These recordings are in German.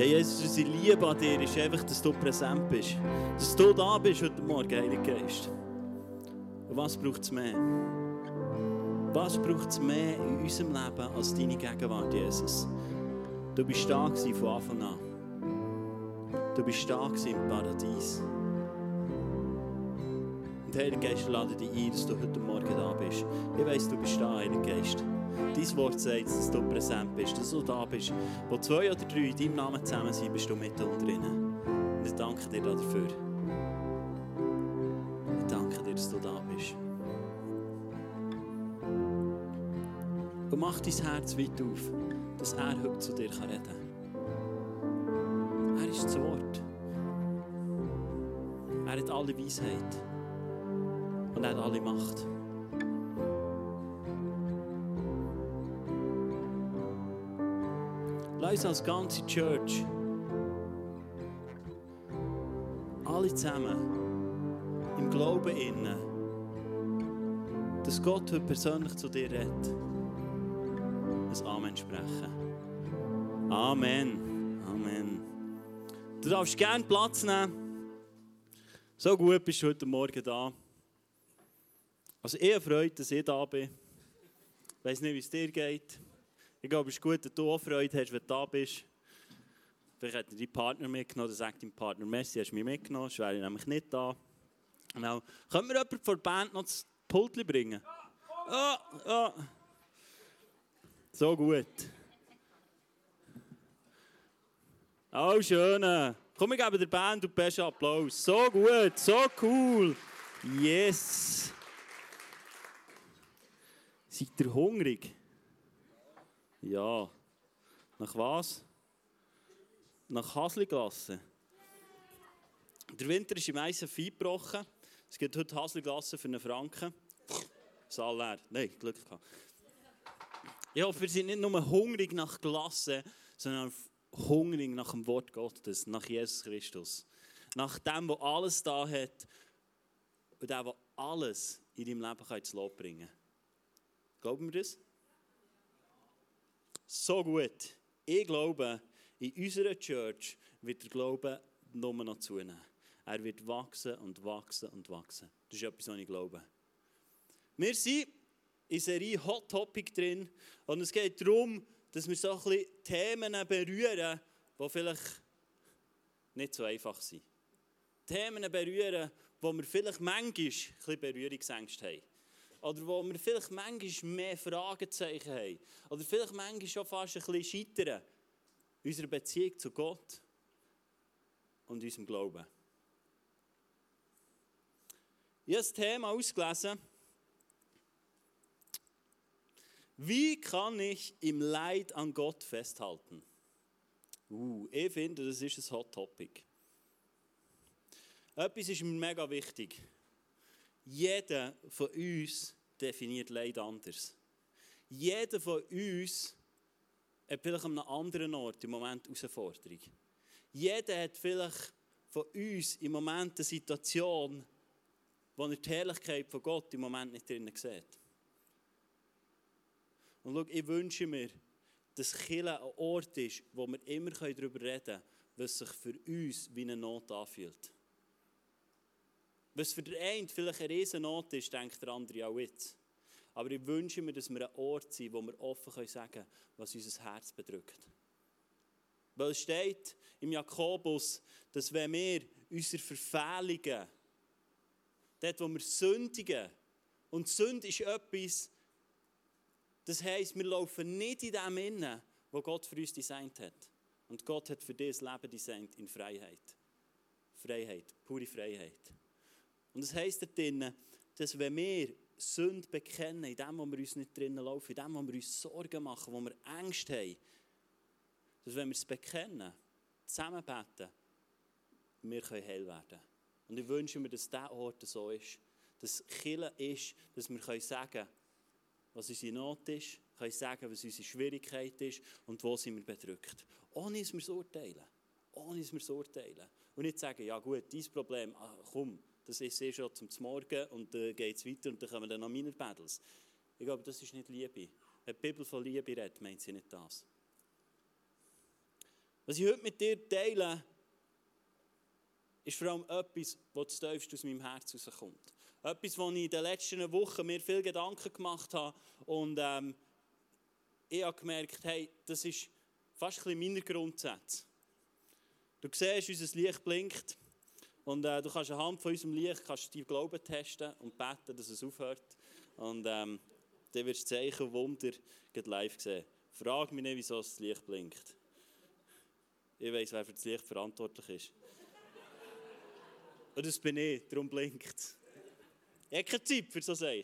Ja, Jesus, unsere Liebe an dir ist einfach, dass du präsent bist. Dass du da bist heute Morgen, Heiliger Geist. Und was braucht es mehr? Was braucht es mehr in unserem Leben als deine Gegenwart, Jesus? Du bist da von Anfang an. Du bist da im Paradies. Und Heiliger Geist, lade dich ein, dass du heute Morgen da bist. Ich weiss, du bist da, Heiliger Geist. Dein Wort sagt, dass du präsent bist, dass du da bist. Wo zwei oder drei in deinem Namen zusammen sind, bist du mit und drinnen. Und ich danke dir dafür. Ich danke dir, dass du da bist. Und mach dein Herz weit auf, dass er heute zu dir reden kann. Er ist das Wort. Er hat alle Weisheit. Und er hat alle Macht. Uns als ganze Church alle zusammen im Glauben innen, dass Gott heute persönlich zu dir redet, ein Amen sprechen. Amen. Amen. Du darfst gerne Platz nehmen. So gut bist du heute Morgen da. Also ich freut, dass ich da bin. Ich weiß nicht, wie es dir geht. Ich glaube, es ist gut, dass du auch Freude hast, wenn du da bist. Vielleicht hat dein Partner mitgenommen, dann sagt dein Partner, Messi, hast du mich mitgenommen, sonst wäre ich nämlich nicht da. Genau. Können wir jemanden von der Band noch das Pult bringen? Ja, ja. So gut. Oh, schön. Komm, ich gebe der Band den besten Applaus. So gut, so cool. Yes. Seid ihr hungrig? Ja. Nach was? Nach Hasliglasse. Der Winter ist im Eisen gebrochen. Es gibt heute Hasliglasse für einen Franken. Saal leer. Nein, Glück gehabt. Ich hoffe, wir sind nicht nur hungrig nach Glasse, sondern hungrig nach dem Wort Gottes, nach Jesus Christus. Nach dem, der alles da hat und der, der alles in deinem Leben ins Lob bringen kann. Glauben wir das? So gut. Ich glaube, in unserer Church wird der Glaube nur noch zunehmen. Er wird wachsen und wachsen und wachsen. Das ist etwas, was ich glaube. Wir sind in Serie Hot Topic drin und es geht darum, dass wir so ein bisschen Themen berühren, die vielleicht nicht so einfach sind. Themen berühren, wo wir vielleicht manchmal ein bisschen Berührungsängste haben. Oder wo wir vielleicht manchmal mehr Fragezeichen haben. Oder vielleicht manchmal schon fast ein bisschen scheitern. Unsere Beziehung zu Gott und unserem Glauben. Ich habe das Thema ausgelesen. Wie kann ich im Leid an Gott festhalten? Uh, ich finde, das ist ein Hot Topic. Etwas ist mir mega wichtig. Jeder von uns definiert Leid anders. Jeder von uns hat vielleicht an einem anderen Ort im Moment Herausforderung. Jeder hat vielleicht von uns im Moment eine Situation, wo er die Herrlichkeit von Gott im Moment nicht drinnen sieht. Und schau, ich wünsche mir, dass Kille ein Ort ist, wo wir immer darüber reden können, was sich für uns wie eine Not anfühlt. Was für den einen vielleicht eine Riesennot ist, denkt der andere auch jetzt. Aber ich wünsche mir, dass wir ein Ort sind, wo wir offen sagen können, was unser Herz bedrückt. Weil es steht im Jakobus, dass wenn wir unsere Verfehlungen, dort wo wir sündigen, und Sünde ist etwas, das heisst, wir laufen nicht in dem Innen, wo Gott für uns designt hat. Und Gott hat für dieses Leben designt in Freiheit. Freiheit, pure Freiheit. Und das heisst dort drin, dass wenn wir Sünde bekennen, in dem, wo wir uns nicht drinnen laufen, in dem, wo wir uns Sorgen machen, wo wir Ängste haben, dass wenn wir es bekennen, zusammen beten, wir können heil werden. Und ich wünsche mir, dass dieser Ort so ist, dass Kille ist, dass wir können sagen was unsere Not ist, können sagen, was unsere Schwierigkeit ist und wo sind wir bedrückt. Ohne dass wir es urteilen. Ohne dass wir es urteilen. Und nicht sagen, ja gut, dieses Problem, ah, komm, das ist eh schon zum Morgen und dann äh, geht es weiter und dann kommen dann noch meine Battles. Ich glaube, das ist nicht Liebe. Wenn die Bibel von Liebe redet, meint sie nicht das. Was ich heute mit dir teile, ist vor allem etwas, was zu tiefst aus meinem Herz rauskommt. Etwas, wo ich in den letzten Wochen mir viel Gedanken gemacht habe und ähm, ich habe gemerkt, hey, das ist fast ein bisschen meiner Grundsätze. Du siehst, unser Licht blinkt und äh, du kannst anhand von unserem Licht kannst deinen Glauben testen und beten, dass es aufhört. Und ähm, dann wirst du Zeichen und Wunder live sehen. Frag mich nicht, wieso das Licht blinkt. Ich weiß, wer für das Licht verantwortlich ist. Und das bin ich, darum blinkt es. Ich habe keine Zeit für so Sachen.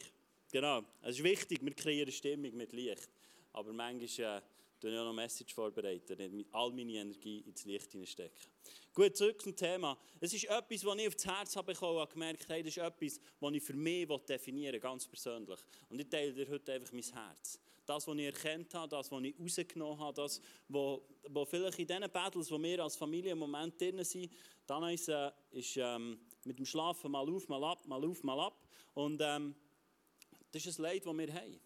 Genau. Es ist wichtig, wir kreieren Stimmung mit Licht. Aber manchmal äh, ich auch noch eine Message vorbereiten, nicht all meine Energie ins Licht hineinstecken. Gut, zurück zum Thema. Es ist etwas, was ich auf das Herz habe bekommen und gemerkt habe, das ist etwas, was ich für mich definieren ganz persönlich. Und ich teile dir heute einfach mein Herz. Das, was ich erkannt habe, das, was ich rausgenommen habe, das, was, vielleicht in diesen Battles, wo wir als Familie im drin sind, dann ist, äh, ist mit dem Schlafen mal auf, mal ab, mal auf, mal ab. Und ähm, das ist ein Leid, das wir haben.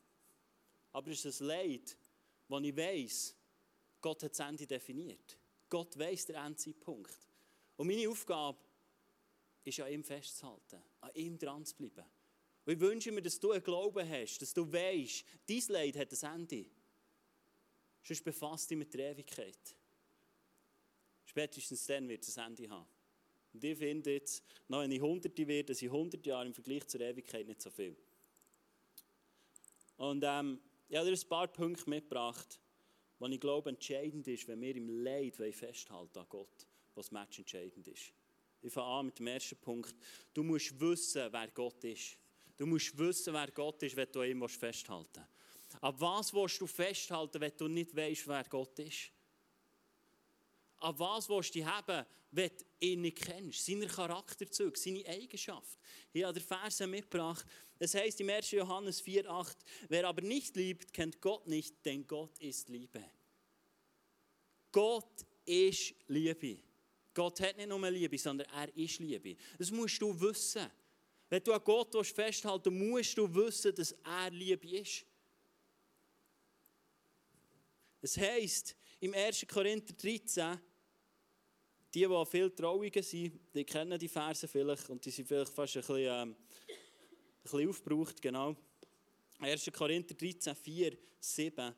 Aber es ist ein Leid, wo ich weiss, Gott hat das Ende definiert. Gott weiss den Endzeitpunkt. Und meine Aufgabe ist, an ihm festzuhalten, an ihm dran zu bleiben. Und ich wünsche mir, dass du einen Glauben hast, dass du weißt, dein Leid hat ein Ende. Sonst befasst dich mit der Ewigkeit. Spätestens dann wird es ein Ende haben. Und ich finde jetzt, noch ich Hunderte werde, sind 100 Jahre im Vergleich zur Ewigkeit nicht so viel. Und ähm, ich habe dir ein paar Punkte mitgebracht, die ich glaube entscheidend ist, wenn wir im Leid festhalten an Gott, was Match entscheidend ist. Ich fange an mit dem ersten Punkt. Du musst wissen, wer Gott ist. Du musst wissen, wer Gott ist, wenn du an ihm festhalten willst. Ab was willst du festhalten, wenn du nicht weißt, wer Gott ist? An was willst du dich haben, wenn du ihn nicht kennst? Seine Charakterzüge, seine Eigenschaft. Ich habe den Vers mitgebracht. Es heißt im 1. Johannes 4,8: Wer aber nicht liebt, kennt Gott nicht, denn Gott ist Liebe. Gott ist Liebe. Gott hat nicht nur Liebe, sondern er ist Liebe. Das musst du wissen. Wenn du an Gott festhalten willst, musst du wissen, dass er Liebe ist. Es heißt im 1. Korinther 13, die, die viel Trauungen sind, die kennen die Verse vielleicht und die sind vielleicht fast ein bisschen, ähm, ein bisschen aufgebraucht, genau. 1. Korinther 13, 4, 7.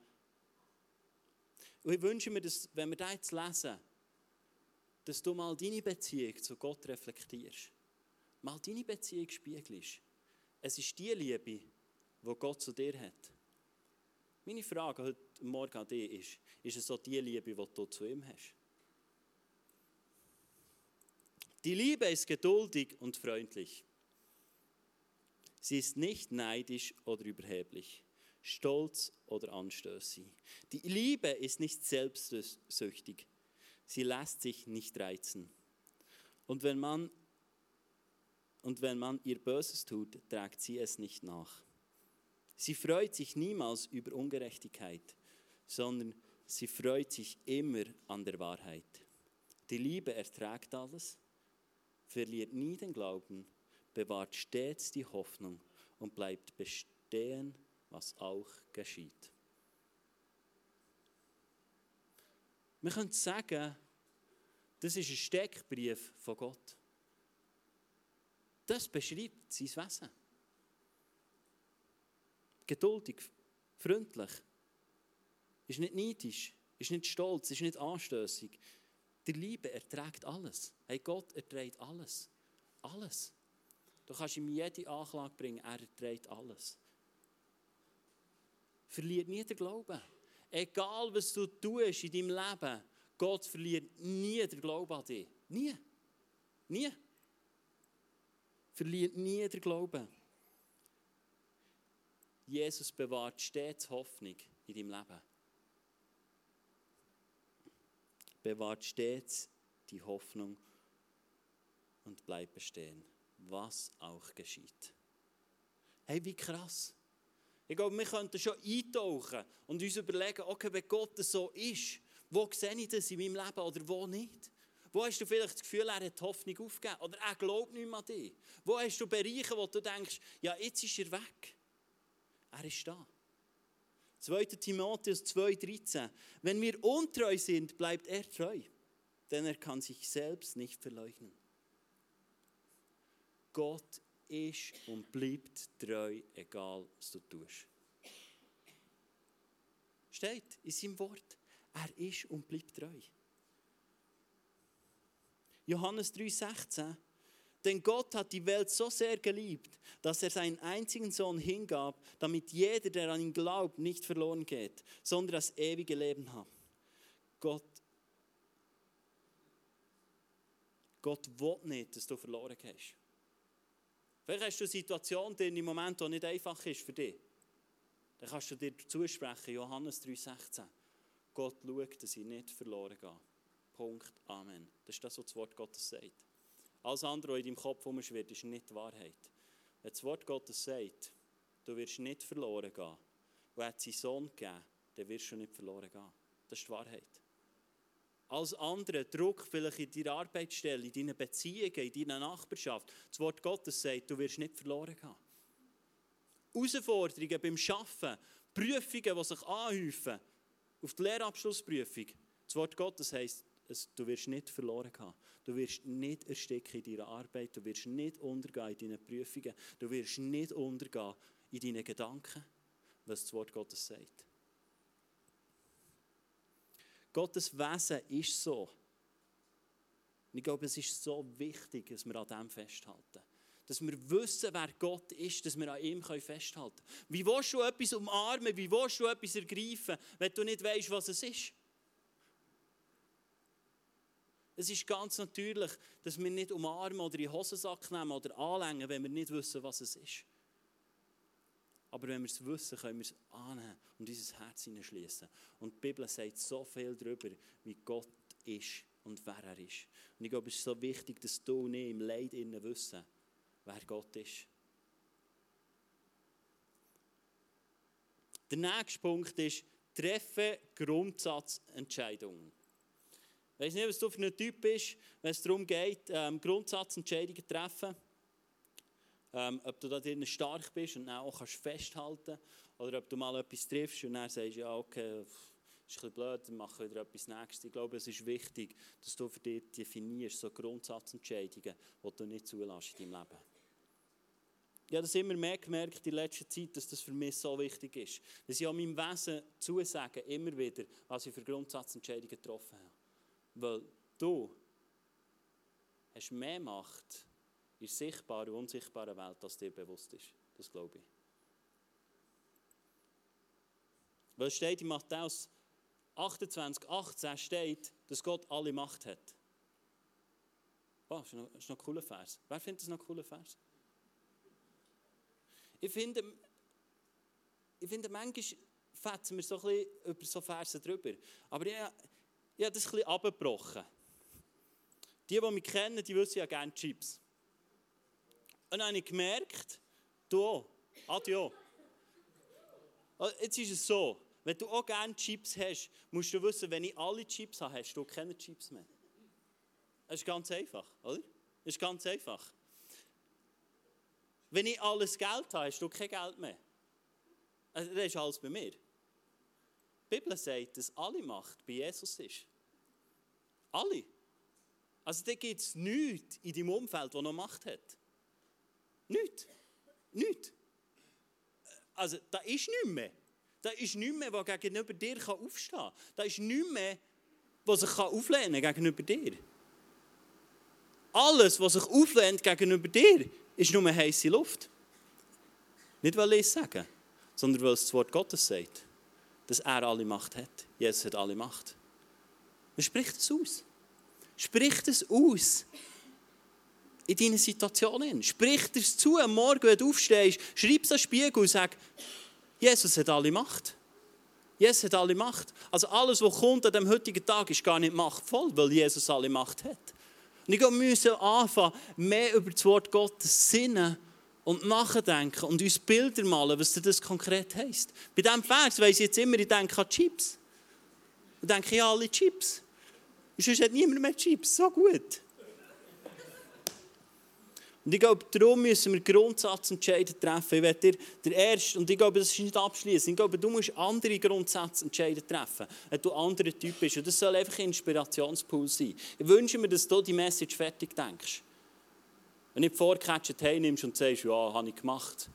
Und ich wünsche mir, dass, wenn wir das jetzt lesen, dass du mal deine Beziehung zu Gott reflektierst. Mal deine Beziehung spiegelst. Es ist die Liebe, die Gott zu dir hat. Meine Frage heute Morgen an dich ist, ist es so die Liebe, die du zu ihm hast? Die Liebe ist geduldig und freundlich. Sie ist nicht neidisch oder überheblich, stolz oder anstößig. Die Liebe ist nicht selbstsüchtig. Sie lässt sich nicht reizen. Und wenn man und wenn man ihr Böses tut, trägt sie es nicht nach. Sie freut sich niemals über Ungerechtigkeit, sondern sie freut sich immer an der Wahrheit. Die Liebe erträgt alles, verliert nie den Glauben, bewahrt stets die Hoffnung und bleibt bestehen, was auch geschieht. Wir können sagen, das ist ein Steckbrief von Gott. Das beschreibt sein Wesen. Geduldig, freundlich, ist nicht neidisch, ist nicht stolz, ist nicht anstößig, die Liebe erträgt alles. Hey, Gott erträgt alles. Alles. Du kannst ihm jede Anklage bringen, er erträgt alles. Verliert nie den Glauben. Egal, was du tust in deinem Leben, Gott verliert nie den Glauben an dich. Nie. Nie. Verliert nie den Glauben. Jesus bewahrt stets Hoffnung in deinem Leben. Bewahrt stets die Hoffnung und bleibt bestehen, was auch geschieht. Hey, wie krass. Ich glaube, wir könnten schon eintauchen und uns überlegen, okay, wenn Gott so ist, wo sehe ich das in meinem Leben oder wo nicht? Wo hast du vielleicht das Gefühl, er hat die Hoffnung aufgegeben oder er glaubt nicht mehr an dich? Wo hast du Bereiche, wo du denkst, ja, jetzt ist er weg? Er ist da. 2. Timotheus 2,13. Wenn wir untreu sind, bleibt er treu. denn er kann sich selbst nicht verleugnen. Gott ist und bleibt treu, egal was du tust. Steht in seinem Wort. Er ist und bleibt treu. Johannes 3,16 Denn Gott hat die Welt so sehr geliebt, dass er seinen einzigen Sohn hingab, damit jeder, der an ihn glaubt, nicht verloren geht, sondern das ewige Leben hat. Gott, Gott will nicht, dass du verloren gehst. Vielleicht hast du eine Situation die im Moment, die nicht einfach ist für dich. Dann kannst du dir zusprechen, Johannes 3,16. Gott schaut, dass ich nicht verloren gehe. Punkt. Amen. Das ist das, was das Wort Gottes sagt. Alles andere, was in deinem Kopf herumschwirrt, ist nicht die Wahrheit. Wenn das Wort Gottes sagt, du wirst nicht verloren gehen, und er seinen Sohn gegeben, dann wirst du nicht verloren gehen. Das ist die Wahrheit. Alles andere, Druck vielleicht in deiner Arbeitsstelle, in deinen Beziehungen, in deiner Nachbarschaft, das Wort Gottes sagt, du wirst nicht verloren gehen. Herausforderungen beim Arbeiten, Prüfungen, die sich anhäufen, auf die Lehrabschlussprüfung, das Wort Gottes heisst, du wirst nicht verloren gehen. Du wirst nicht ersticken in deiner Arbeit, du wirst nicht untergehen in deinen Prüfungen, du wirst nicht untergehen in deinen Gedanken, was das Wort Gottes sagt. Gottes Wesen ist so. Und ich glaube, es ist so wichtig, dass wir an dem festhalten. Dass wir wissen, wer Gott ist, dass wir an ihm festhalten können. Wie willst du etwas umarmen, wie willst du etwas ergreifen, wenn du nicht weißt, was es ist? Es ist ganz natürlich, dass wir nicht umarmen oder in den Hosensack nehmen oder anlängen, wenn wir nicht wissen, was es ist. Aber wenn wir es wissen, können wir es annehmen und unser Herz hineinschließen. Und die Bibel sagt so viel darüber, wie Gott ist und wer er ist. Und ich glaube, es ist so wichtig, dass du und ich im Leid innen wissen, wer Gott ist. Der nächste Punkt ist, treffe Grundsatzentscheidungen. Ich weiß nicht, was du für ein Typ bist, wenn es darum geht, ähm, Grundsatzentscheidungen zu treffen. Ähm, ob du da drinnen stark bist und dann auch kannst festhalten oder ob du mal etwas triffst und dann sagst, ja, okay, ist ein bisschen blöd, dann mache ich wieder etwas Nächstes. Ich glaube, es ist wichtig, dass du für dich definierst, so Grundsatzentscheidungen, die du nicht zulässt in deinem Leben. Ich habe das immer mehr gemerkt in letzter Zeit, dass das für mich so wichtig ist. Dass ich an meinem Wesen zusage, immer wieder, was ich für Grundsatzentscheidungen getroffen habe. Weil du hast mehr Macht in der sichtbaren und unsichtbaren Welt, als dir bewusst ist. Das glaube ich. Weil es steht in Matthäus 28, 18 steht, dass Gott alle Macht hat. Wow, das ist noch, ein cooler Vers. Wer findet das noch ein cooler Vers? Ich finde, ich finde manchmal fetzen wir so ein bisschen über so Verse drüber. Aber ich, ich habe das ein bisschen abgebrochen. Die, die mich kennen, die wissen ja gerne Chips. Und dann habe ich gemerkt, du auch, Adio. Also, jetzt ist es so, wenn du auch gerne Chips hast, musst du wissen, wenn ich alle Chips habe, hast du keine Chips mehr. Das ist ganz einfach, oder? Das ist ganz einfach. Wenn ich alles Geld habe, hast du kein Geld mehr. Also, das ist alles bei mir. Die Bibel sagt, dass alle Macht bei Jesus ist. Alle. Also da gibt es nichts in deinem Umfeld, das noch Macht hat. Nichts. Nichts. Also da ist nichts mehr. Da ist nichts mehr, was gegenüber dir aufstehen kann. Da ist nichts mehr, was sich auflehnen kann gegenüber dir. Alles, was sich auflehnt gegenüber dir, ist nur heiße Luft. Nicht, weil ich es sage, sondern weil es das Wort Gottes sagt dass er alle Macht hat. Jesus hat alle Macht. Man spricht es aus. Spricht es aus. In deinen Situationen. Sprich es zu am Morgen, wenn du aufstehst. Schreib es an den Spiegel und sag, Jesus hat alle Macht. Jesus hat alle Macht. Also alles, was kommt an dem heutigen Tag, ist gar nicht machtvoll, weil Jesus alle Macht hat. Und ich glaube, wir müssen anfangen, mehr über das Wort Gottes sinnen und nachdenken und uns Bilder malen, was das konkret heisst. Bei diesem Vers weiss ich jetzt immer, ich denke an Chips. Ich denke, ja, alle Chips. Und sonst hat niemand mehr Chips. So gut. Und ich glaube, darum müssen wir Grundsatzentscheide treffen. Ich werde dir der erste, und ich glaube, das ist nicht abschließend. Ich glaube, du musst andere Grundsatzentscheide treffen, wenn du ein anderer Typ bist. Und das soll einfach ein Inspirationspool sein. Ich wünsche mir, dass du die Message fertig denkst. Wenn du nicht vorgecatcht nimmst und sagst, ja, habe ich gemacht.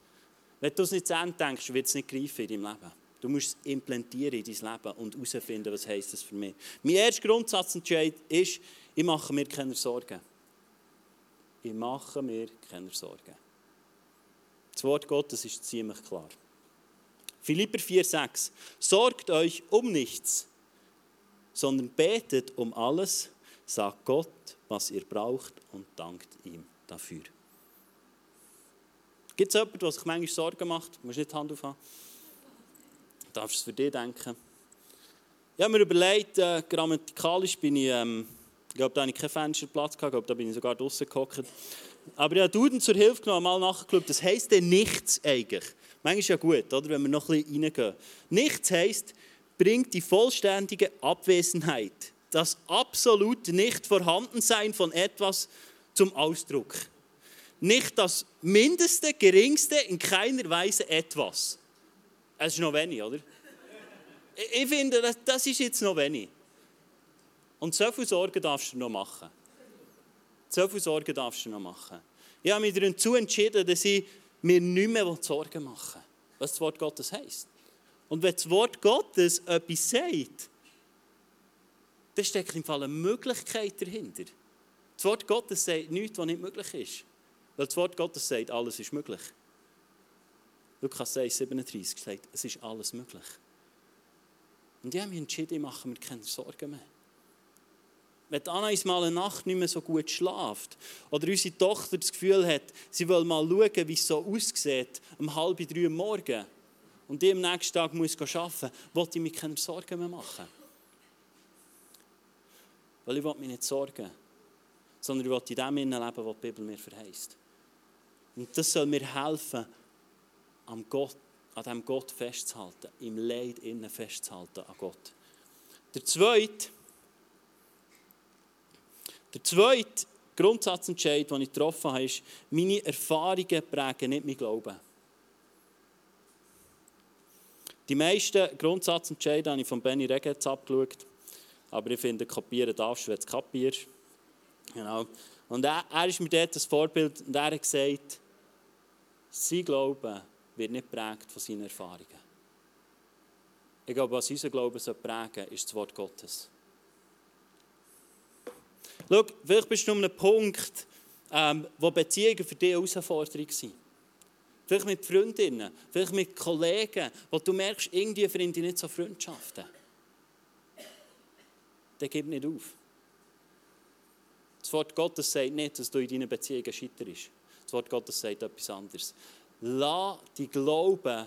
Wenn du es nicht zu Ende denkst, wird es nicht greifen in deinem Leben. Du musst es implantieren in dein Leben und herausfinden, was heisst das für mich. Mein erster Grundsatzentscheid ist, ich mache mir keine Sorgen. Ich mache mir keine Sorgen. Das Wort Gottes ist ziemlich klar. Philipper 4,6 Sorgt euch um nichts, sondern betet um alles, sagt Gott, was ihr braucht und dankt ihm dafür. Gibt es jemanden, der sich manchmal Sorgen macht? Du musst nicht die Hand aufhaben. Du darfst es für dich denken. Ich habe mir überlegt, äh, grammatikalisch bin ich, ähm, ich glaube, da hatte ich keinen Fensterplatz, gehabt, ich glaube, da bin ich sogar draußen gehockt. Aber ich habe Duden zur Hilfe genommen, mal nachgeschaut, das heisst denn nichts eigentlich. Manchmal ist ja gut, oder, wenn wir noch ein bisschen reingehen. Nichts heisst, bringt die vollständige Abwesenheit, das absolute Nicht-Vorhandensein von etwas zum Ausdruck. Nicht das mindeste, geringste, in keiner Weise etwas. Es ist noch wenig, oder? Ich finde, das ist jetzt noch wenig. Und so viel Sorgen darfst du noch machen. So viel Sorgen darfst du noch machen. Ich habe mich dazu entschieden, dass ich mir nicht mehr Sorgen machen will, was das Wort Gottes heisst. Und wenn das Wort Gottes etwas sagt, dann steckt im Fall eine Möglichkeit dahinter. Das Wort Gottes sagt nichts, was nicht möglich ist. Weil das Wort Gottes sagt, alles ist möglich. Lukas 6, 37 sagt, es ist alles möglich. Und ich habe mich entschieden, ich mache mir keine Sorgen mehr. Wenn Anna uns mal eine Nacht nicht mehr so gut schlaft oder unsere Tochter das Gefühl hat, sie will mal schauen, wie es so aussieht, um halb drei Uhr morgen und die am nächsten Tag muss arbeiten will ich mir keine Sorgen mehr machen. Weil ich will mich nicht sorgen sondern ich will in dem leben, was die Bibel mir verheißt. Und das soll mir helfen, am Gott, an diesem Gott festzuhalten, im Leid innen festzuhalten an Gott. Der zweite, der zweite Grundsatzentscheid, den ich getroffen habe, ist, meine Erfahrungen prägen nicht mein Glauben. Die meisten Grundsatzentscheide habe ich von Benny Regetz abgeschaut. Aber ich finde, kapieren darfst du, wenn du kapierst. Genau. Und er, er ist mir dort das Vorbild und er hat gesagt, sein Glaube wird nicht geprägt von seinen Erfahrungen. Ich glaube, was unser Glaube soll prägen ist das Wort Gottes. Schau, vielleicht bist du an einem Punkt, ähm, wo Beziehungen für dich eine Herausforderung sind. Vielleicht mit Freundinnen, vielleicht mit Kollegen, wo du merkst, irgendwie finden nicht so Freundschaften. Dann gib nicht auf. Das Wort Gottes sagt nicht, dass du in deinen Beziehungen scheiterst. Das Wort Gottes sagt etwas anderes. Lass die Glauben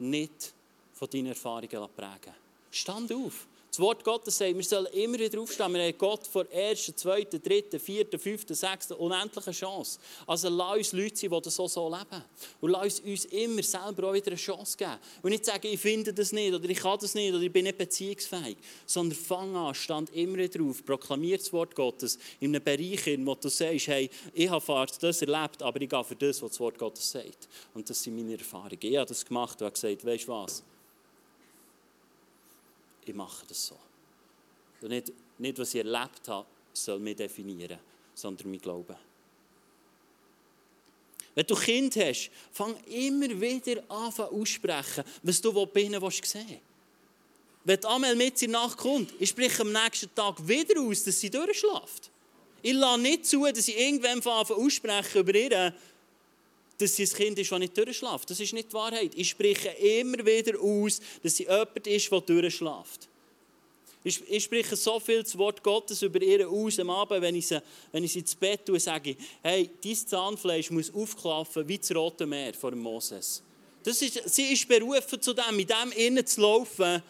nicht von deinen Erfahrungen prägen. Stand auf. Das Wort Gottes sagt, wir sollen immer wieder aufstehen. Wir haben Gott vor der ersten, zweiten, dritten, vierten, fünften, sechsten unendlichen Chance. Also lass uns Leute sein, die das so, so leben. Und lass uns, immer selber auch wieder eine Chance geben. Und nicht sagen, ich finde das nicht, oder ich kann das nicht, oder ich bin nicht beziehungsfähig. Sondern fang an, stand immer wieder auf, proklamier das Wort Gottes in einem Bereich, in wo du sagst, hey, ich habe das erlebt, aber ich gehe für das, was das Wort Gottes sagt. Und das sind meine Erfahrungen. Ich habe das gemacht und habe gesagt, weißt du was? Ich mache das so. Und nicht, nicht, was ich erlebt habe, soll mich definieren, sondern mein Glauben. Wenn du Kind hast, fang immer wieder an aussprechen, was du bei ihnen sehen willst. Wenn Amel mit in Nacht kommt, ich spreche am nächsten Tag wieder aus, dass sie durchschläft. Ich lasse nicht zu, dass ich irgendwann ausspreche über ihr, dass sie ein Kind ist, das nicht durchschläft. Das ist nicht die Wahrheit. Ich spreche immer wieder aus, dass sie jemand ist, der durchschläft. Ich, ich spreche so viel das Wort Gottes über ihr aus am Abend, wenn ich sie, wenn ich sie ins Bett tue, sage ich, hey, dein Zahnfleisch muss aufklaffen wie das Rote Meer vor Moses. Das ist, sie ist berufen zu dem, in dem innen zu laufen,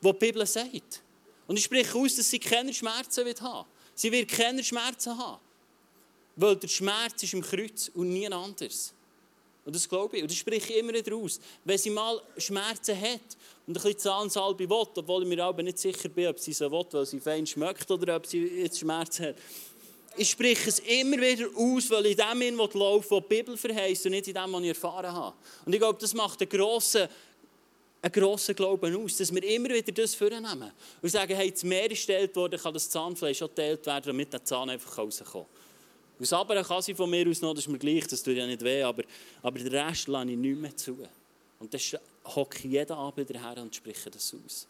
was die Bibel sagt. Und ich spreche aus, dass sie keine Schmerzen wird haben. Sie wird keine Schmerzen haben. Weil der Schmerz ist im Kreuz und nie anders. Und das glaube ich. Und das spreche ich immer wieder aus. Wenn sie mal Schmerzen hat und ein bisschen Zahnsalbe will, obwohl ich mir aber nicht sicher bin, ob sie so will, weil sie fein schmeckt oder ob sie jetzt Schmerzen hat. ich spreche es immer wieder aus, weil ich in dem laufe, wo die Bibel verheißt und nicht in dem, was ich erfahren habe. Und ich glaube, das macht einen grossen, einen grossen Glauben aus, dass wir immer wieder das vornehmen und sagen, hey, das Meer ist geteilt worden, kann das Zahnfleisch auch geteilt werden, damit der Zahn einfach rauskommt. Aus aber kann sie von mir aus noch, das ist mir gleich, das tut ja nicht weh, aber, aber den Rest lasse ich nicht mehr zu. Und dann hocke ich jeden Abend her und spreche das aus.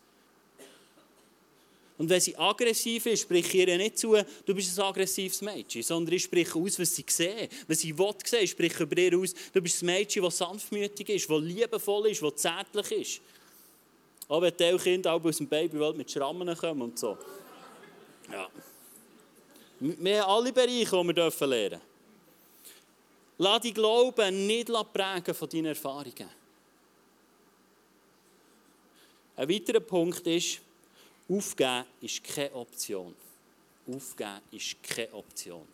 Und wenn sie aggressiv ist, spreche ich ihr nicht zu, du bist ein aggressives Mädchen, sondern ich spreche aus, was sie sehen. Wenn sie will sehen, spreche ich über ihr aus, du bist ein Mädchen, das sanftmütig ist, das liebevoll ist, das zärtlich ist. Auch wenn die Kinder aus dem Babywelt mit Schrammen kommen und so. Ja. Wir haben alle Bereiche, die wir dürfen lernen dürfen. Lass dich Glauben nicht prägen von deinen Erfahrungen. Ein weiterer Punkt ist, Aufgeben ist keine Option. Aufgeben ist keine Option.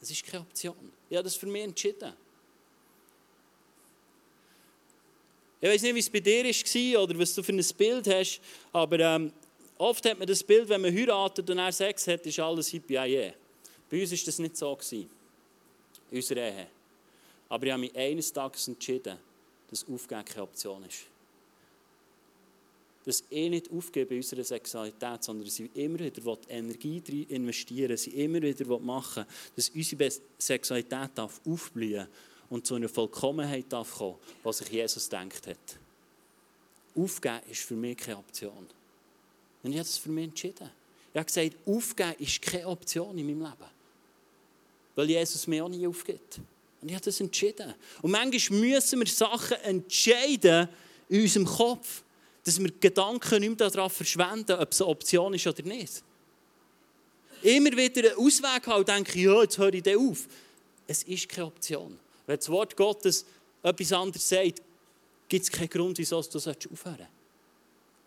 Es ist keine Option. Ich habe das für mich entschieden. Ich weiß nicht, wie es bei dir war oder was du für ein Bild hast, aber ähm, oft hat man das Bild, wenn man heiratet und er Sex hat, ist alles hippie yeah. Bei uns war das nicht so. Gewesen, in unserer Ehe. Aber ich habe mich eines Tages entschieden, dass Aufgeben keine Option ist dass ich nicht aufgebe in unserer Sexualität, sondern sie immer wieder Energie investieren sie immer wieder machen dass unsere Sexualität darf aufblühen und zu einer Vollkommenheit darf kommen, was sich Jesus denkt hat. Aufgeben ist für mich keine Option. Und ich habe das für mich entschieden. Ich habe gesagt, aufgeben ist keine Option in meinem Leben. Weil Jesus mir auch nie aufgibt. Und ich habe das entschieden. Und manchmal müssen wir Sachen entscheiden in unserem Kopf dass wir Gedanken nicht mehr darauf verschwenden, ob es eine Option ist oder nicht. Immer wieder einen Ausweg haben und denken, ja, jetzt höre ich den auf. Es ist keine Option. Wenn das Wort Gottes etwas anderes sagt, gibt es keinen Grund, wieso du aufhören sollst.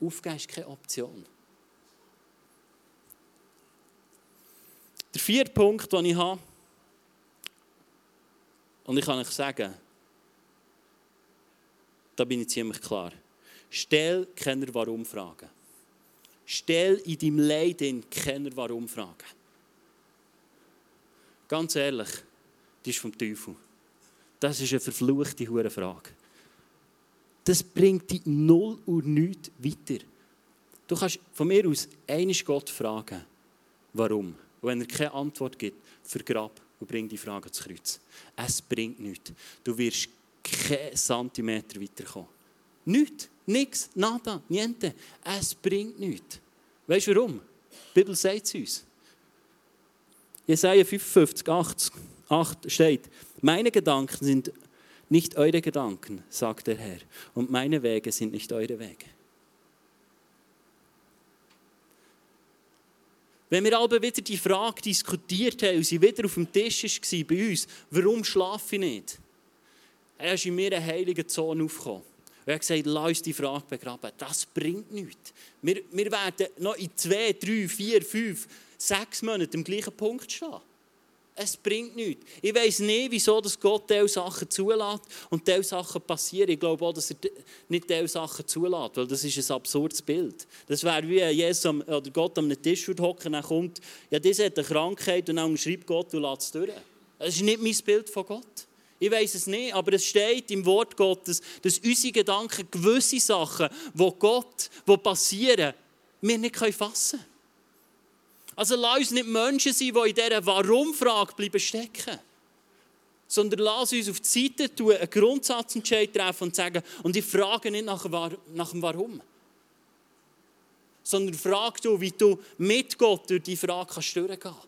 Aufgeben ist keine Option. Der vierte Punkt, den ich habe, und ich kann euch sagen, da bin ich ziemlich klar. Stell keine Warum-Fragen. Stell in deinem Leid keine Warum-Fragen. Ganz ehrlich, die ist vom Teufel. Das ist eine verfluchte hure Frage. Das bringt dich null und nichts weiter. Du kannst von mir aus einisch Gott fragen, warum. Und wenn er keine Antwort gibt, vergrab und bring die Frage ins Kreuz. Es bringt nichts. Du wirst keinen Zentimeter weiterkommen. Nichts. Nichts, nada, niente. Es bringt nichts. Weißt du warum? Die Bibel sagt es uns. Jesaja 55, 8, 8 steht: Meine Gedanken sind nicht eure Gedanken, sagt der Herr, und meine Wege sind nicht eure Wege. Wenn wir aber wieder die Frage diskutiert haben und sie wieder auf dem Tisch war bei uns, warum schlafe ich nicht? Er ist in mir eine heilige Zone aufgekommen. Und er hat gesagt, lass uns die Frage begraben. Das bringt nichts. Wir, wir werden noch in zwei, drei, vier, fünf, sechs Monaten am gleichen Punkt stehen. Es bringt nichts. Ich weiß nicht, wieso Gott diese Sachen zulässt und diese Sachen passieren. Ich glaube auch, dass er nicht diese Sachen zulässt, weil das ist ein absurdes Bild. Das wäre wie Jesus oder Gott am Tisch hocken und dann kommt, ja, das hat eine Krankheit und dann schreibt Gott, du lässt es durch. Das ist nicht mein Bild von Gott. Ich weiß es nicht, aber es steht im Wort Gottes, dass unsere Gedanken gewisse Sachen, wo Gott, wo passieren, wir nicht fassen können. Also lass uns nicht Menschen sein, die in dieser Warum-Frage bleiben stecken. Sondern lass uns auf die Seite tun, einen Grundsatzentscheid treffen und sagen, und ich frage nicht nach, nach dem Warum. Sondern frag du, wie du mit Gott durch die Frage kannst durchgehen kannst.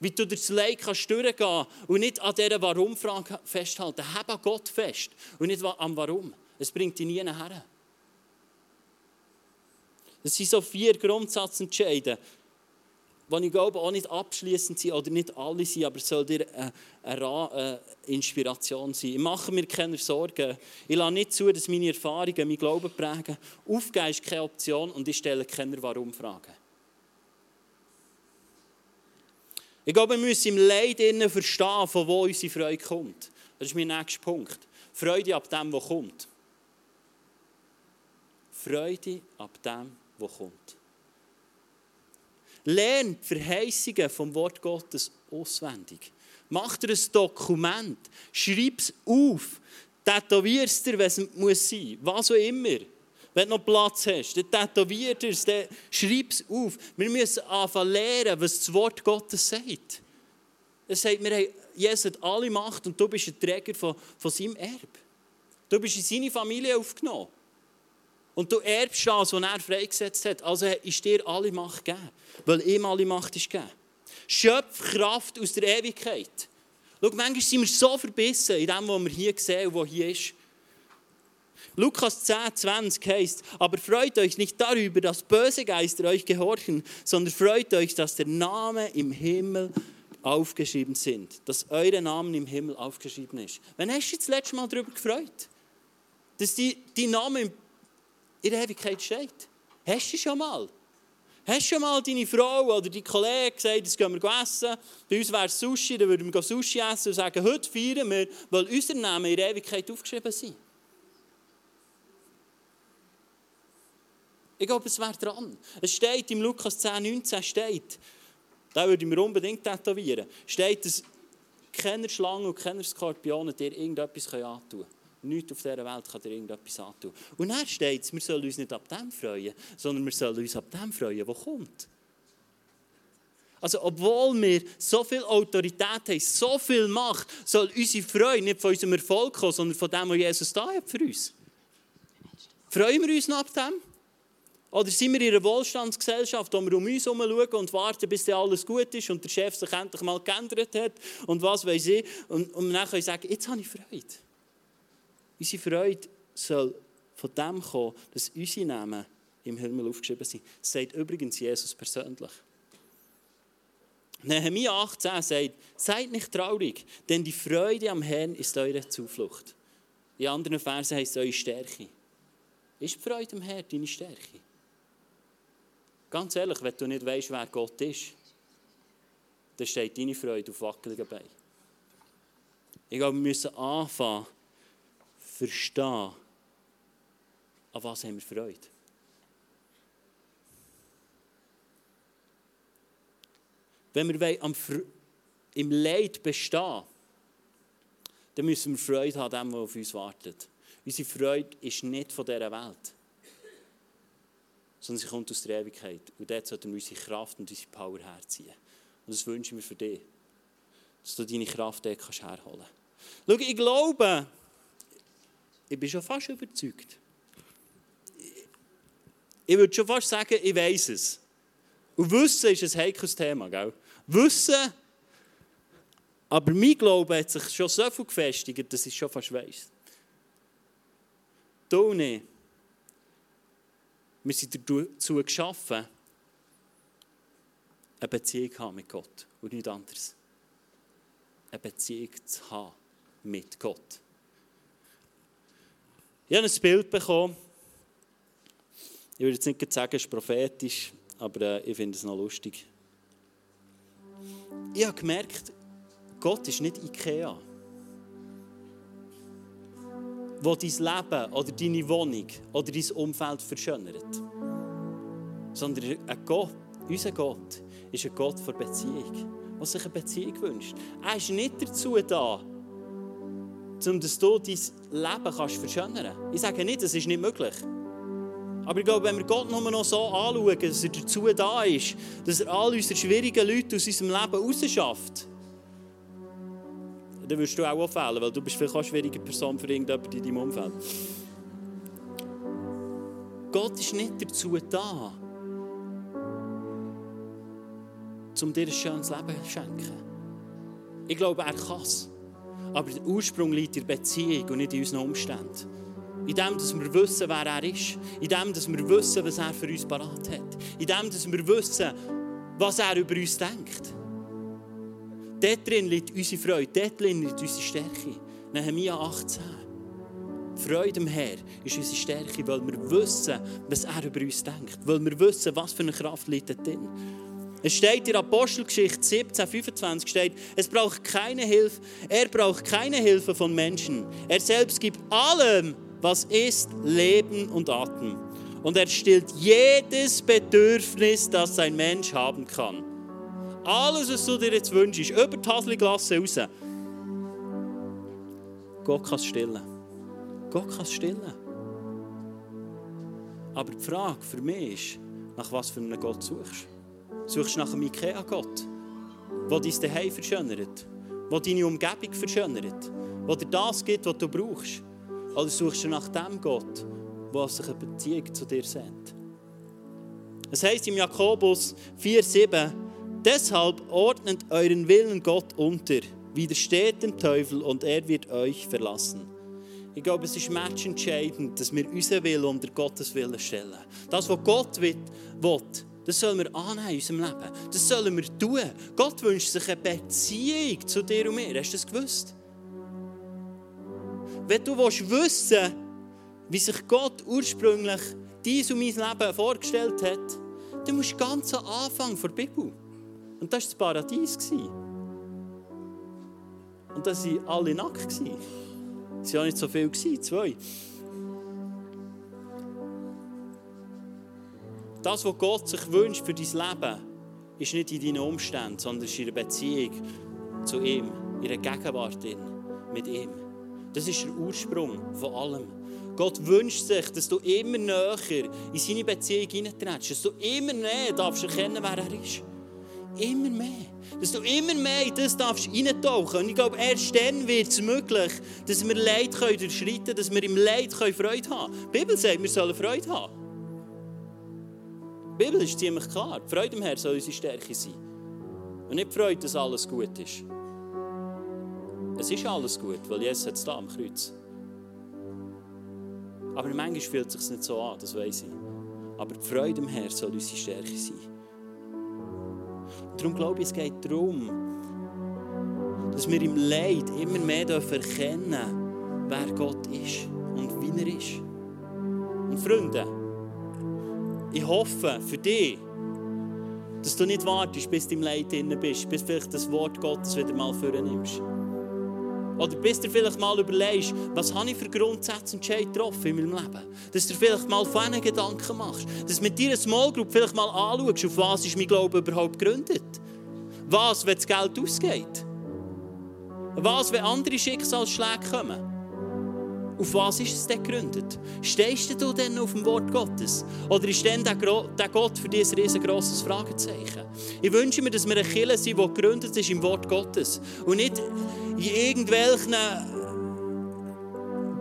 Wie du das Leid kannst durchgehen und nicht an dieser Warum-Frage festhalten. Hab an Gott fest und nicht am Warum. Es bringt dich nie her. Das sind so vier Grundsatzentscheide, die ich glaube auch nicht abschließend sind oder nicht alle sind, aber es soll dir eine, eine, Inspiration sein. Ich mache mir keine Sorgen. Ich lasse nicht zu, dass meine Erfahrungen mein Glauben prägen. Aufgeben ist keine Option und ich stelle keine Warum-Fragen. Ich glaube, wir müssen im Leid verstehen, von wo unsere Freude kommt. Das ist mein nächster Punkt. Freude ab dem, was kommt. Freude ab dem, was kommt. Lernt Verheißungen vom Wort Gottes auswendig. Mach dir ein Dokument. Schreib es auf. Tätowier es dir, wenn es muss sein Was auch immer. Wenn du noch Platz hast, dann tätowier es, dann schreib es auf. Wir müssen anfangen lernen, was das Wort Gottes sagt. Es sagt, wir haben, Jesus alle Macht und du bist ein Träger von, von seinem Erbe. Du bist in seine Familie aufgenommen. Und du erbst das, was er freigesetzt hat. Also ist dir alle Macht gegeben. Weil ihm alle Macht ist gegeben. Schöpf Kraft aus der Ewigkeit. Schau, manchmal sind wir so verbissen in dem, was wir hier sehen und was hier ist. Lukas 10, 20 heißt, aber freut euch nicht darüber, dass böse Geister euch gehorchen, sondern freut euch, dass der Name im Himmel aufgeschrieben sind. Dass eure Namen im Himmel aufgeschrieben ist. Wann hast du dich das letzte Mal darüber gefreut? Dass die, die Name in der Ewigkeit steht. Hast du schon mal? Hast du schon mal deine Frau oder deine Kollegen gesagt, jetzt gehen wir essen? Bei uns wäre es Sushi, dann würden wir Sushi essen und sagen, heute feiern wir, weil unser Name in der Ewigkeit aufgeschrieben sind. Ich glaube, es wäre dran. Es steht im Lukas 10, 19, steht, da würde ich mir unbedingt tätowieren, steht, dass keine Schlangen und keine Skorpione dir irgendetwas antun können. Nichts auf dieser Welt kann dir irgendetwas antun. Und dann steht es, wir sollen uns nicht ab dem freuen, sondern wir sollen uns ab dem freuen, was kommt. Also, obwohl wir so viel Autorität haben, so viel Macht, soll unsere Freude nicht von unserem Erfolg kommen, sondern von dem, was Jesus da hat für uns. Freuen wir uns noch ab dem? Oder sind wir in einer Wohlstandsgesellschaft, wo wir um uns herum schauen und warten, bis alles gut ist und der Chef sich endlich mal geändert hat und was weiß ich. Und, und dann können wir sagen, jetzt habe ich Freude. Unsere Freude soll von dem kommen, dass unsere Namen im Himmel aufgeschrieben sind. Das sagt übrigens Jesus persönlich. Nehemiah 18 sagt, seid nicht traurig, denn die Freude am Herrn ist eure Zuflucht. In anderen Versen heißt es eure Stärke. Ist die Freude am Herrn deine Stärke? Ganz ehrlich, wenn du nicht weißt, wer Gott ist, dann steht deine Freude auf wackeligen Beinen. Ich glaube, wir müssen anfangen, verstehen, an was haben wir Freude. Wenn wir am im Leid bestehen dann müssen wir Freude haben dem, was auf uns wartet. Unsere Freude ist nicht von dieser Welt, sondern sie kommt aus der Ewigkeit. Und dort sollten wir unsere Kraft und unsere Power herziehen. Und das wünsche ich mir für dich, dass du deine Kraft dort herholen kannst. Schau, ich glaube, ich bin schon fast überzeugt. Ich würde schon fast sagen, ich weiß es. Und Wissen ist ein heikles Thema, gell? Wissen, aber mein Glaube hat sich schon so viel gefestigt, dass ich schon fast weiß. Du nicht. Wir sind dazu geschaffen, eine Beziehung zu haben mit Gott und nichts anderes. Eine Beziehung zu haben mit Gott. Ich habe ein Bild bekommen. Ich würde jetzt nicht sagen, es ist prophetisch, aber äh, ich finde es noch lustig. Ich habe gemerkt, Gott ist nicht Ikea. Wo dein Leben oder deine Wohnung oder dein Umfeld verschönert. Sondern ein Gott, unser Gott ist ein Gott für Beziehung, der sich eine Beziehung wünscht. Er ist nicht dazu da, um dass du dein Leben kannst verschönern kannst. Ich sage nicht, das ist nicht möglich. Aber ich glaube, wenn wir Gott nur noch so anschauen, dass er dazu da ist, dass er all unsere schwierigen Leute aus unserem Leben rausschafft, dann wirst du auch auffallen, weil du bist vielleicht eine schwierige Person für irgendjemanden in deinem Umfeld. Gott ist nicht dazu da, um dir ein schönes Leben zu schenken. Ich glaube, er kann es. Aber der Ursprung liegt in der Beziehung und nicht in unseren Umständen. In dem, dass wir wissen, wer er ist. In dem, dass wir wissen, was er für uns parat hat. In dem, dass wir wissen, was er über uns denkt. Dort drin liegt unsere Freude, dort drin liegt unsere Stärke. Nehemiah 18. Freude am Herr ist unsere Stärke, weil wir wissen, was er über uns denkt. Weil wir wissen, was für eine Kraft liegt drin. Es steht in Apostelgeschichte 17, 25 steht, es braucht keine Hilfe, er braucht keine Hilfe von Menschen. Er selbst gibt allem, was ist, Leben und Atem. Und er stillt jedes Bedürfnis, das ein Mensch haben kann. Alles, was du dir jetzt wünschst, über die Hasliglasse raus. Gott kann es stillen. Gott kann es stillen. Aber die Frage für mich ist, nach was für einem Gott suchst. Suchst du nach einem Ikea-Gott, der dein Zuhause verschönert, der deine Umgebung verschönert, der dir das gibt, was du brauchst? Oder suchst du nach dem Gott, der sich eine Beziehung zu dir sehnt? Es heißt im Jakobus 4,7: Deshalb ordnet euren Willen Gott unter, widersteht dem Teufel und er wird euch verlassen. Ich glaube, es ist matchentscheidend, dass wir unseren Willen unter Gottes Willen stellen. Das, was Gott will, das sollen wir annehmen in unserem Leben. Das sollen wir tun. Gott wünscht sich eine Beziehung zu dir und mir. Hast du das gewusst? Wenn du wissen willst, wie sich Gott ursprünglich dies und mein Leben vorgestellt hat, dann musst du ganz am Anfang der Bibel. Und das war das Paradies. Und da waren alle nackt. Es waren ja nicht so viele, zwei. Das, was Gott sich wünscht für dein Leben, ist nicht in deinen Umständen, sondern ist in der Beziehung zu ihm, in der Gegenwart mit ihm. Das ist der Ursprung von allem. Gott wünscht sich, dass du immer näher in seine Beziehung hineintrittst, dass du immer näher darfst erkennen, wer er ist. Immer mehr. Dass du immer mehr in das darfst reintauchen. Und ich glaube, erst dann wird es möglich, dass wir Leid können durchschreiten können, dass wir im Leid Freude haben können. Die Bibel sagt, wir sollen Freude haben. Die Bibel ist ziemlich klar. Die Freude im Herrn soll unsere Stärke sein. Und nicht die Freude, dass alles gut ist. Es ist alles gut, weil Jesus hat es da am Kreuz. Aber manchmal fühlt es sich nicht so an, das weiß ich. Aber die Freude im Herrn soll unsere Stärke sein. Darum glaube ich, es geht darum, dass wir im Leid immer mehr erkennen dürfen, wer Gott ist und wie er ist. Und Freunde, ich hoffe für dich, dass du nicht wartest, bis du im Leid drin bist, bis vielleicht das Wort Gottes wieder mal vornimmst. Oder bis du vielleicht mal überlegst, was habe ich für Grundsätze und getroffen in meinem Leben. Dass du vielleicht mal von einen Gedanken machst. Dass du mit deiner Small Group vielleicht mal anschaust, auf was ist mein Glaube überhaupt gegründet. Was, wenn das Geld ausgeht. Was, wenn andere Schicksalsschläge kommen. Auf was ist es denn gegründet? Stehst du denn auf dem Wort Gottes? Oder ist denn der Gott für dich ein riesengroßes Fragezeichen? Ich wünsche mir, dass wir eine Kirche sind, die gegründet ist im Wort Gottes. Und nicht in irgendwelchen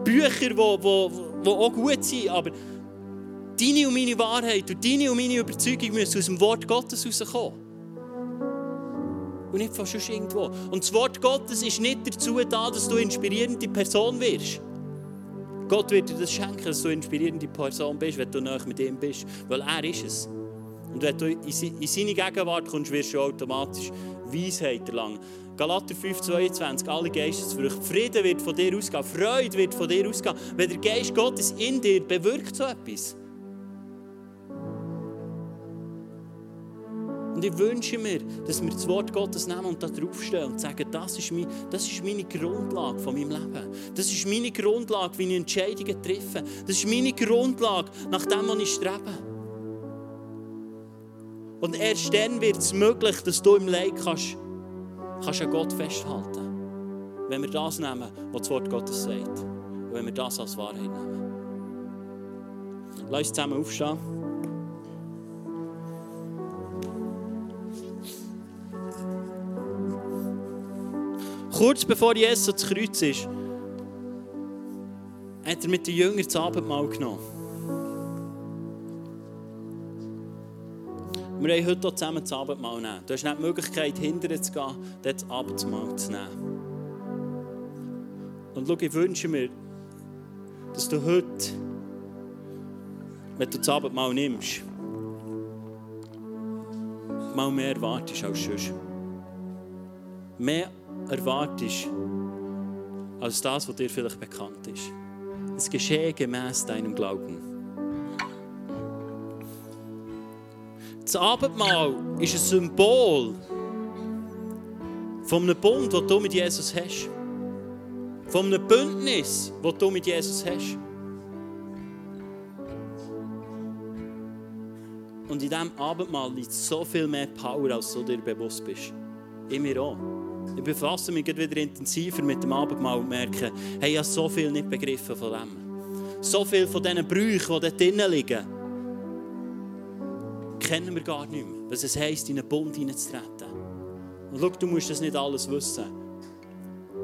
Büchern, die, auch gut sind, aber deine und meine Wahrheit und deine und meine Überzeugung müssen aus dem Wort Gottes herauskommen. Und nicht von sonst irgendwo. Und das Wort Gottes ist nicht dazu da, dass du inspirierende Person wirst. Gott wird dir das schenken, dass du eine inspirierende Person bist, wenn du nahe mit ihm bist. Weil er ist es. Und wenn du in seine Gegenwart kommst, wirst du automatisch Weisheit erlangen. Galater 5, 22, alle Geistesfrüchte. Frieden wird von dir ausgehen, Freude wird von dir ausgehen. Wenn der Geist Gottes in dir bewirkt so etwas. Und ich wünsche mir, dass wir das Wort Gottes nehmen und da draufstehen und sagen, das ist, mein, das ist meine Grundlage von meinem Leben. Das ist meine Grundlage, wie ich Entscheidungen treffe. Das ist meine Grundlage, nach dem, was ich strebe. Und erst dann wird es möglich, dass du im Leid kannst, kannst an Gott festhalten. Wenn wir das nehmen, was das Wort Gottes sagt. Und wenn wir das als Wahrheit nehmen. Lass uns zusammen aufstehen. Kurz bevor Jesus ans Kreuz ist, hat er mit den Jüngern das Abendmahl genommen. Wir haben heute zusammen das Abendmahl nehmen. Du hast nicht die Möglichkeit, hinterher zu gehen, dort das Abendmahl zu nehmen. Und schau, ich wünsche mir, dass du heute, wenn du das Abendmahl nimmst, mal mehr erwartest als sonst. Mehr erwartest als das, was dir vielleicht bekannt ist. Es geschehe gemäß deinem Glauben. Das Abendmahl ist ein Symbol von einem Bund, den du mit Jesus hast. Von einem Bündnis, das du mit Jesus hast. Und in diesem Abendmahl liegt so viel mehr Power, als du dir bewusst bist. In mir auch. Ich befasse mich wieder intensiver mit dem Abendmahl und merke, hey, ich habe so viel nicht begriffen von dem. So viel von diesen Brüchen, die dort drinnen liegen, kennen wir gar nicht mehr. Was es heisst, in einen Bund hineinzutreten. Und schau, du musst das nicht alles wissen.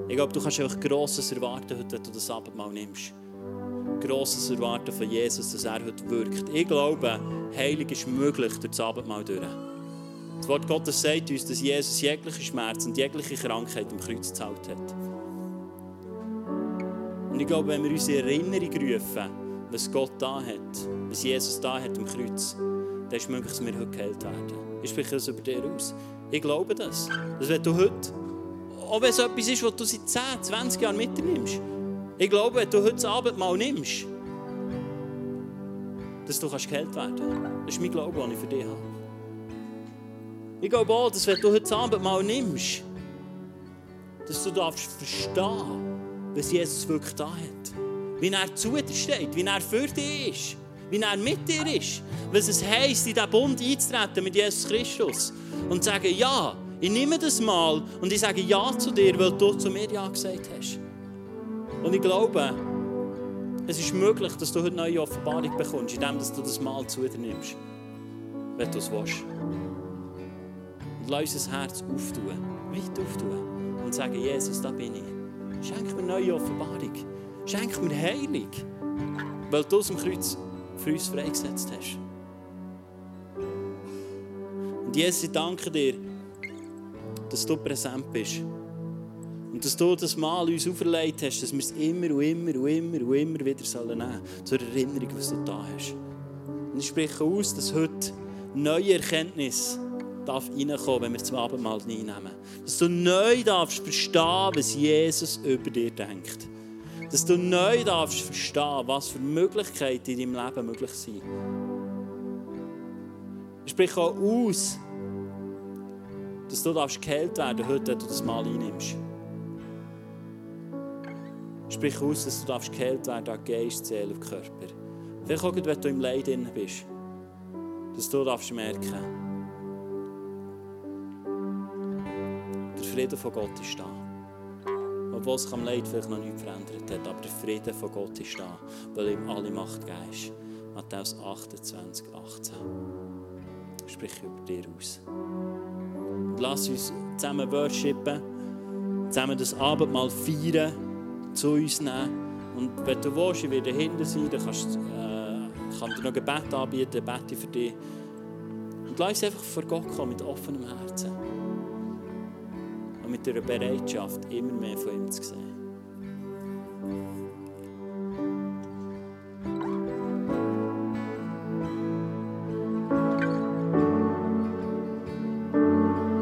Ich glaube, du kannst einfach Grosses erwarten, heute, wenn du das Abendmahl nimmst. Grosses erwarten von Jesus, dass er heute wirkt. Ich glaube, Heilig ist möglich durch das Abendmahl durch. Das Wort Gottes sagt uns, dass Jesus jegliche Schmerz und jegliche Krankheit am Kreuz gezahlt hat. Und ich glaube, wenn wir uns in Erinnerung rufen, was Gott da hat, was Jesus da hat am Kreuz, dann ist es möglich, dass wir heute geheilt werden. Ich spreche das über dir aus. Ich glaube das. Dass wenn du heute, auch wenn es etwas ist, was du seit 10, 20 Jahren mitnimmst, ich glaube, wenn du heute das Abendmahl nimmst, dass du geheilt werden kannst. Das ist mein Glaube, den ich für dich habe. Ich glaube auch, dass wenn du heute das Abendmahl nimmst, dass du darfst verstehen, was Jesus wirklich da hat. Wie er zu dir steht, wie er für dich ist, wie er mit dir ist. Was es heisst, in diesen Bund einzutreten mit Jesus Christus und zu sagen, ja, ich nehme das mal und ich sage ja zu dir, weil du zu mir ja gesagt hast. Und ich glaube, es ist möglich, dass du heute neue Offenbarung bekommst, indem du das Mal zu dir nimmst, wenn du es willst. Lass unser Herz auftun, weit auftun und sagen, Jesus, da bin ich. Schenk mir neue Offenbarung. Schenk mir Heilung, weil du es am Kreuz für uns freigesetzt hast. Und Jesus, ich danke dir, dass du präsent bist. Und dass du das Mal uns auferlegt hast, dass wir es immer und immer und immer und immer wieder sollen nehmen Zur Erinnerung, was du da hast. Und ich spreche aus, dass heute neue Erkenntnis darf reinkommen, wenn wir das Abendmahl einnehmen. Dass du neu darfst verstehen, was Jesus über dir denkt. Dass du neu darfst verstehen, was für Möglichkeiten in deinem Leben möglich sind. Ich spreche auch aus, dass du darfst geheilt werden heute, wenn du das Mal einnimmst. Sprich aus, dass du darfst geheilt werden an Geist, Seele und Körper. Vielleicht auch, wenn du im Leid bist, dass du darfst merken, der Frieden von Gott ist da. Obwohl sich am Leid vielleicht noch nichts verändert hat, aber der Frieden von Gott ist da, weil ihm alle Macht gegeben ist. Matthäus 28, 18. Sprich über dir aus. Und lass uns zusammen worshipen, zusammen das Abendmahl feiern zu uns nehmen. Und wenn du willst, ich werde dahinter sein, dann kannst, äh, kann dir noch Gebet anbieten, bete für dich. Und lass uns einfach vor Gott kommen mit offenem Herzen. Und mit der Bereitschaft, immer mehr von ihm zu sehen.